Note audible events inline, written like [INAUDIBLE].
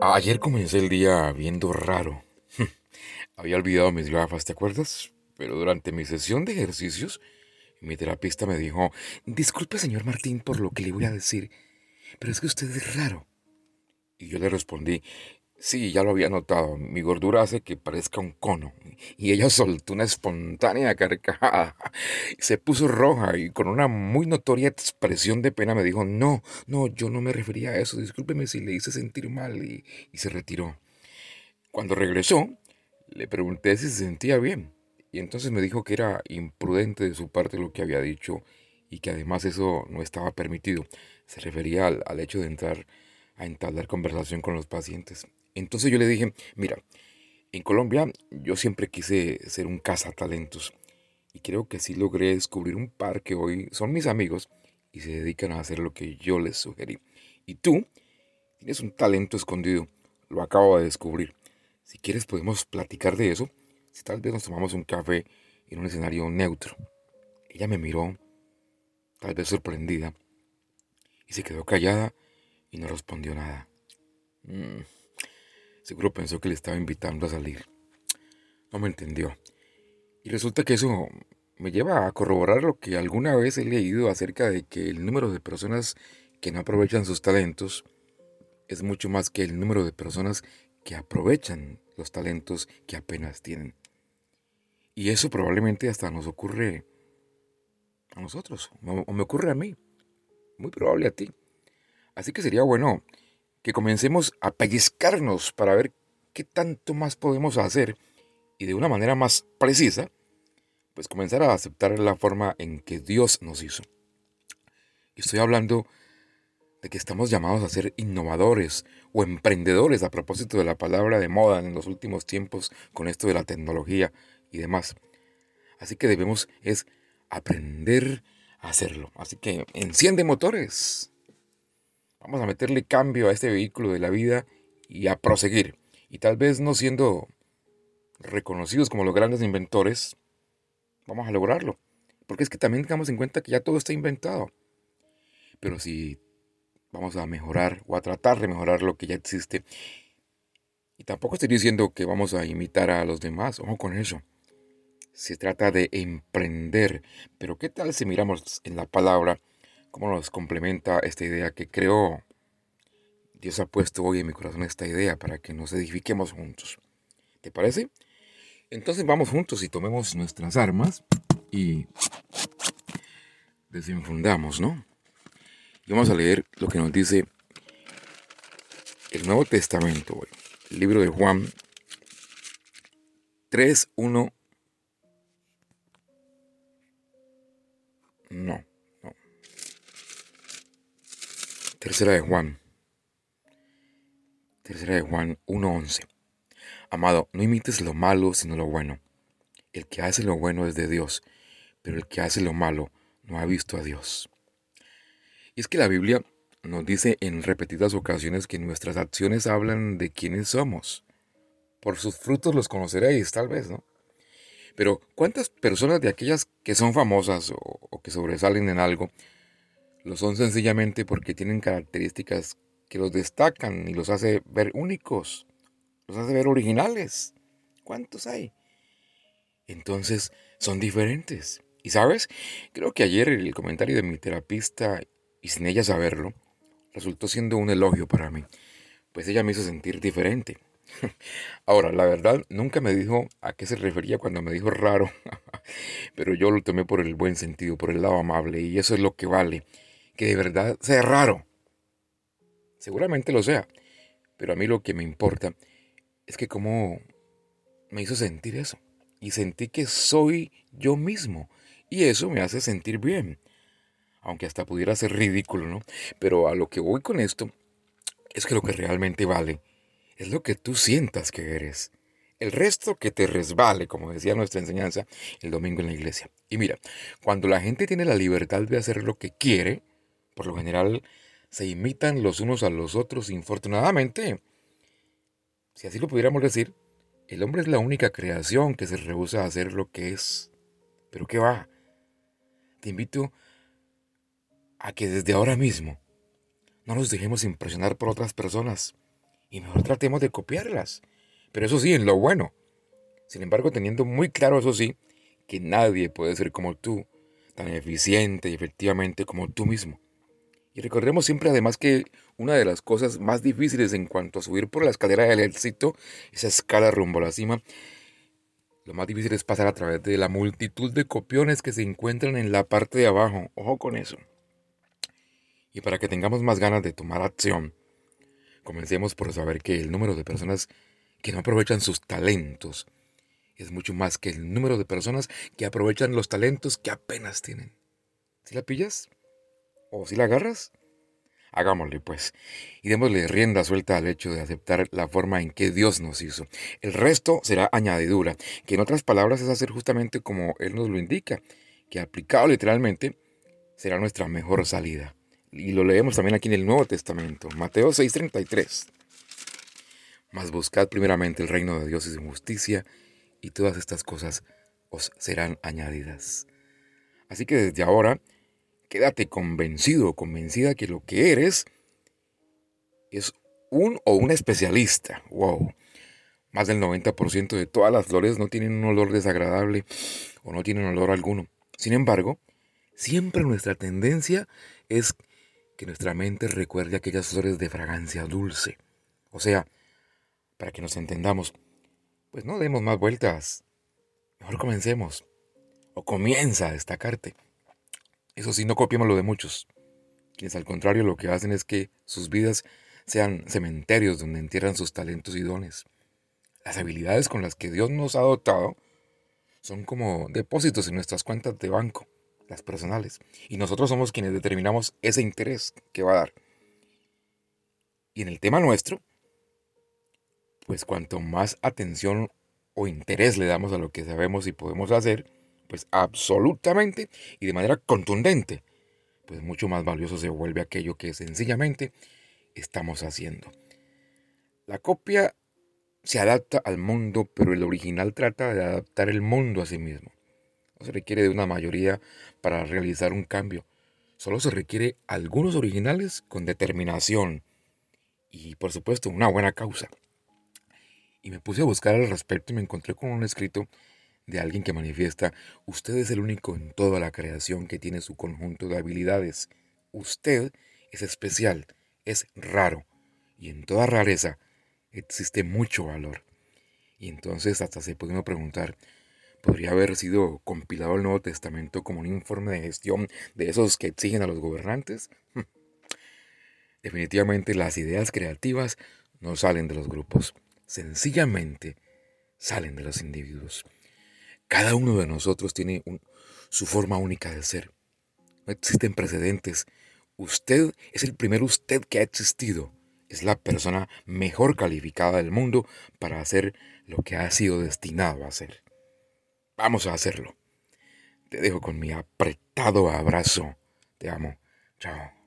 Ayer comencé el día viendo raro. [LAUGHS] Había olvidado mis gafas, ¿te acuerdas? Pero durante mi sesión de ejercicios, mi terapista me dijo, disculpe señor Martín por lo que le voy a decir, pero es que usted es raro. Y yo le respondí, Sí, ya lo había notado. Mi gordura hace que parezca un cono. Y ella soltó una espontánea carcajada. Se puso roja y con una muy notoria expresión de pena me dijo, no, no, yo no me refería a eso. Discúlpeme si le hice sentir mal y, se retiró. Cuando regresó, le pregunté si se sentía bien. Y entonces me dijo que era imprudente de su parte lo que había dicho y que además eso no estaba permitido. Se refería al, al hecho de entrar a entablar conversación con los pacientes. Entonces yo le dije, mira, en Colombia yo siempre quise ser un cazatalentos y creo que sí logré descubrir un par que hoy son mis amigos y se dedican a hacer lo que yo les sugerí. Y tú tienes un talento escondido, lo acabo de descubrir. Si quieres podemos platicar de eso, si tal vez nos tomamos un café en un escenario neutro. Ella me miró, tal vez sorprendida, y se quedó callada y no respondió nada. Mm. Seguro pensó que le estaba invitando a salir. No me entendió. Y resulta que eso me lleva a corroborar lo que alguna vez he leído acerca de que el número de personas que no aprovechan sus talentos es mucho más que el número de personas que aprovechan los talentos que apenas tienen. Y eso probablemente hasta nos ocurre a nosotros, o me ocurre a mí, muy probable a ti. Así que sería bueno que comencemos a pellizcarnos para ver qué tanto más podemos hacer y de una manera más precisa, pues comenzar a aceptar la forma en que Dios nos hizo. Estoy hablando de que estamos llamados a ser innovadores o emprendedores a propósito de la palabra de moda en los últimos tiempos con esto de la tecnología y demás. Así que debemos es aprender a hacerlo. Así que enciende motores. Vamos a meterle cambio a este vehículo de la vida y a proseguir. Y tal vez no siendo reconocidos como los grandes inventores, vamos a lograrlo. Porque es que también tengamos en cuenta que ya todo está inventado. Pero si vamos a mejorar o a tratar de mejorar lo que ya existe, y tampoco estoy diciendo que vamos a imitar a los demás, ojo con eso. Se trata de emprender. Pero ¿qué tal si miramos en la palabra cómo nos complementa esta idea que creo Dios ha puesto hoy en mi corazón esta idea para que nos edifiquemos juntos. ¿Te parece? Entonces vamos juntos y tomemos nuestras armas y desenfundamos, ¿no? Y vamos a leer lo que nos dice el Nuevo Testamento, el libro de Juan 3, 1. No. Tercera de Juan. Tercera de Juan 1.11. Amado, no imites lo malo, sino lo bueno. El que hace lo bueno es de Dios, pero el que hace lo malo no ha visto a Dios. Y es que la Biblia nos dice en repetidas ocasiones que nuestras acciones hablan de quiénes somos. Por sus frutos los conoceréis, tal vez, ¿no? Pero ¿cuántas personas de aquellas que son famosas o, o que sobresalen en algo lo son sencillamente porque tienen características que los destacan y los hace ver únicos, los hace ver originales. ¿Cuántos hay? Entonces son diferentes. Y sabes, creo que ayer el comentario de mi terapista, y sin ella saberlo, resultó siendo un elogio para mí, pues ella me hizo sentir diferente. [LAUGHS] Ahora, la verdad, nunca me dijo a qué se refería cuando me dijo raro, [LAUGHS] pero yo lo tomé por el buen sentido, por el lado amable, y eso es lo que vale que de verdad sea raro. Seguramente lo sea, pero a mí lo que me importa es que cómo me hizo sentir eso. Y sentí que soy yo mismo. Y eso me hace sentir bien. Aunque hasta pudiera ser ridículo, ¿no? Pero a lo que voy con esto es que lo que realmente vale es lo que tú sientas que eres. El resto que te resbale, como decía nuestra enseñanza el domingo en la iglesia. Y mira, cuando la gente tiene la libertad de hacer lo que quiere, por lo general se imitan los unos a los otros. Infortunadamente, si así lo pudiéramos decir, el hombre es la única creación que se rehúsa a hacer lo que es. Pero ¿qué va? Te invito a que desde ahora mismo no nos dejemos impresionar por otras personas y mejor tratemos de copiarlas. Pero eso sí, en lo bueno. Sin embargo, teniendo muy claro eso sí, que nadie puede ser como tú, tan eficiente y efectivamente como tú mismo. Y recordemos siempre además que una de las cosas más difíciles en cuanto a subir por la escalera del éxito, esa escala rumbo a la cima, lo más difícil es pasar a través de la multitud de copiones que se encuentran en la parte de abajo. Ojo con eso. Y para que tengamos más ganas de tomar acción, comencemos por saber que el número de personas que no aprovechan sus talentos es mucho más que el número de personas que aprovechan los talentos que apenas tienen. ¿Si la pillas? ¿O si la agarras? Hagámosle pues, y démosle rienda suelta al hecho de aceptar la forma en que Dios nos hizo. El resto será añadidura, que en otras palabras es hacer justamente como Él nos lo indica, que aplicado literalmente será nuestra mejor salida. Y lo leemos también aquí en el Nuevo Testamento, Mateo 6:33. Mas buscad primeramente el reino de Dios y su justicia, y todas estas cosas os serán añadidas. Así que desde ahora, quédate convencido o convencida que lo que eres es un o una especialista. Wow. Más del 90% de todas las flores no tienen un olor desagradable o no tienen olor alguno. Sin embargo, siempre nuestra tendencia es que nuestra mente recuerde aquellas flores de fragancia dulce. O sea, para que nos entendamos, pues no demos más vueltas. Mejor comencemos. O comienza a destacarte. Eso sí, no copiemos lo de muchos, quienes al contrario lo que hacen es que sus vidas sean cementerios donde entierran sus talentos y dones. Las habilidades con las que Dios nos ha dotado son como depósitos en nuestras cuentas de banco, las personales, y nosotros somos quienes determinamos ese interés que va a dar. Y en el tema nuestro, pues cuanto más atención o interés le damos a lo que sabemos y podemos hacer, pues absolutamente y de manera contundente, pues mucho más valioso se vuelve aquello que sencillamente estamos haciendo. La copia se adapta al mundo, pero el original trata de adaptar el mundo a sí mismo. No se requiere de una mayoría para realizar un cambio. Solo se requiere algunos originales con determinación y por supuesto una buena causa. Y me puse a buscar al respecto y me encontré con un escrito de alguien que manifiesta, usted es el único en toda la creación que tiene su conjunto de habilidades. Usted es especial, es raro, y en toda rareza existe mucho valor. Y entonces hasta se puede preguntar, ¿podría haber sido compilado el Nuevo Testamento como un informe de gestión de esos que exigen a los gobernantes? Definitivamente las ideas creativas no salen de los grupos, sencillamente salen de los individuos. Cada uno de nosotros tiene su forma única de ser. No existen precedentes. Usted es el primer usted que ha existido. Es la persona mejor calificada del mundo para hacer lo que ha sido destinado a hacer. Vamos a hacerlo. Te dejo con mi apretado abrazo. Te amo. Chao.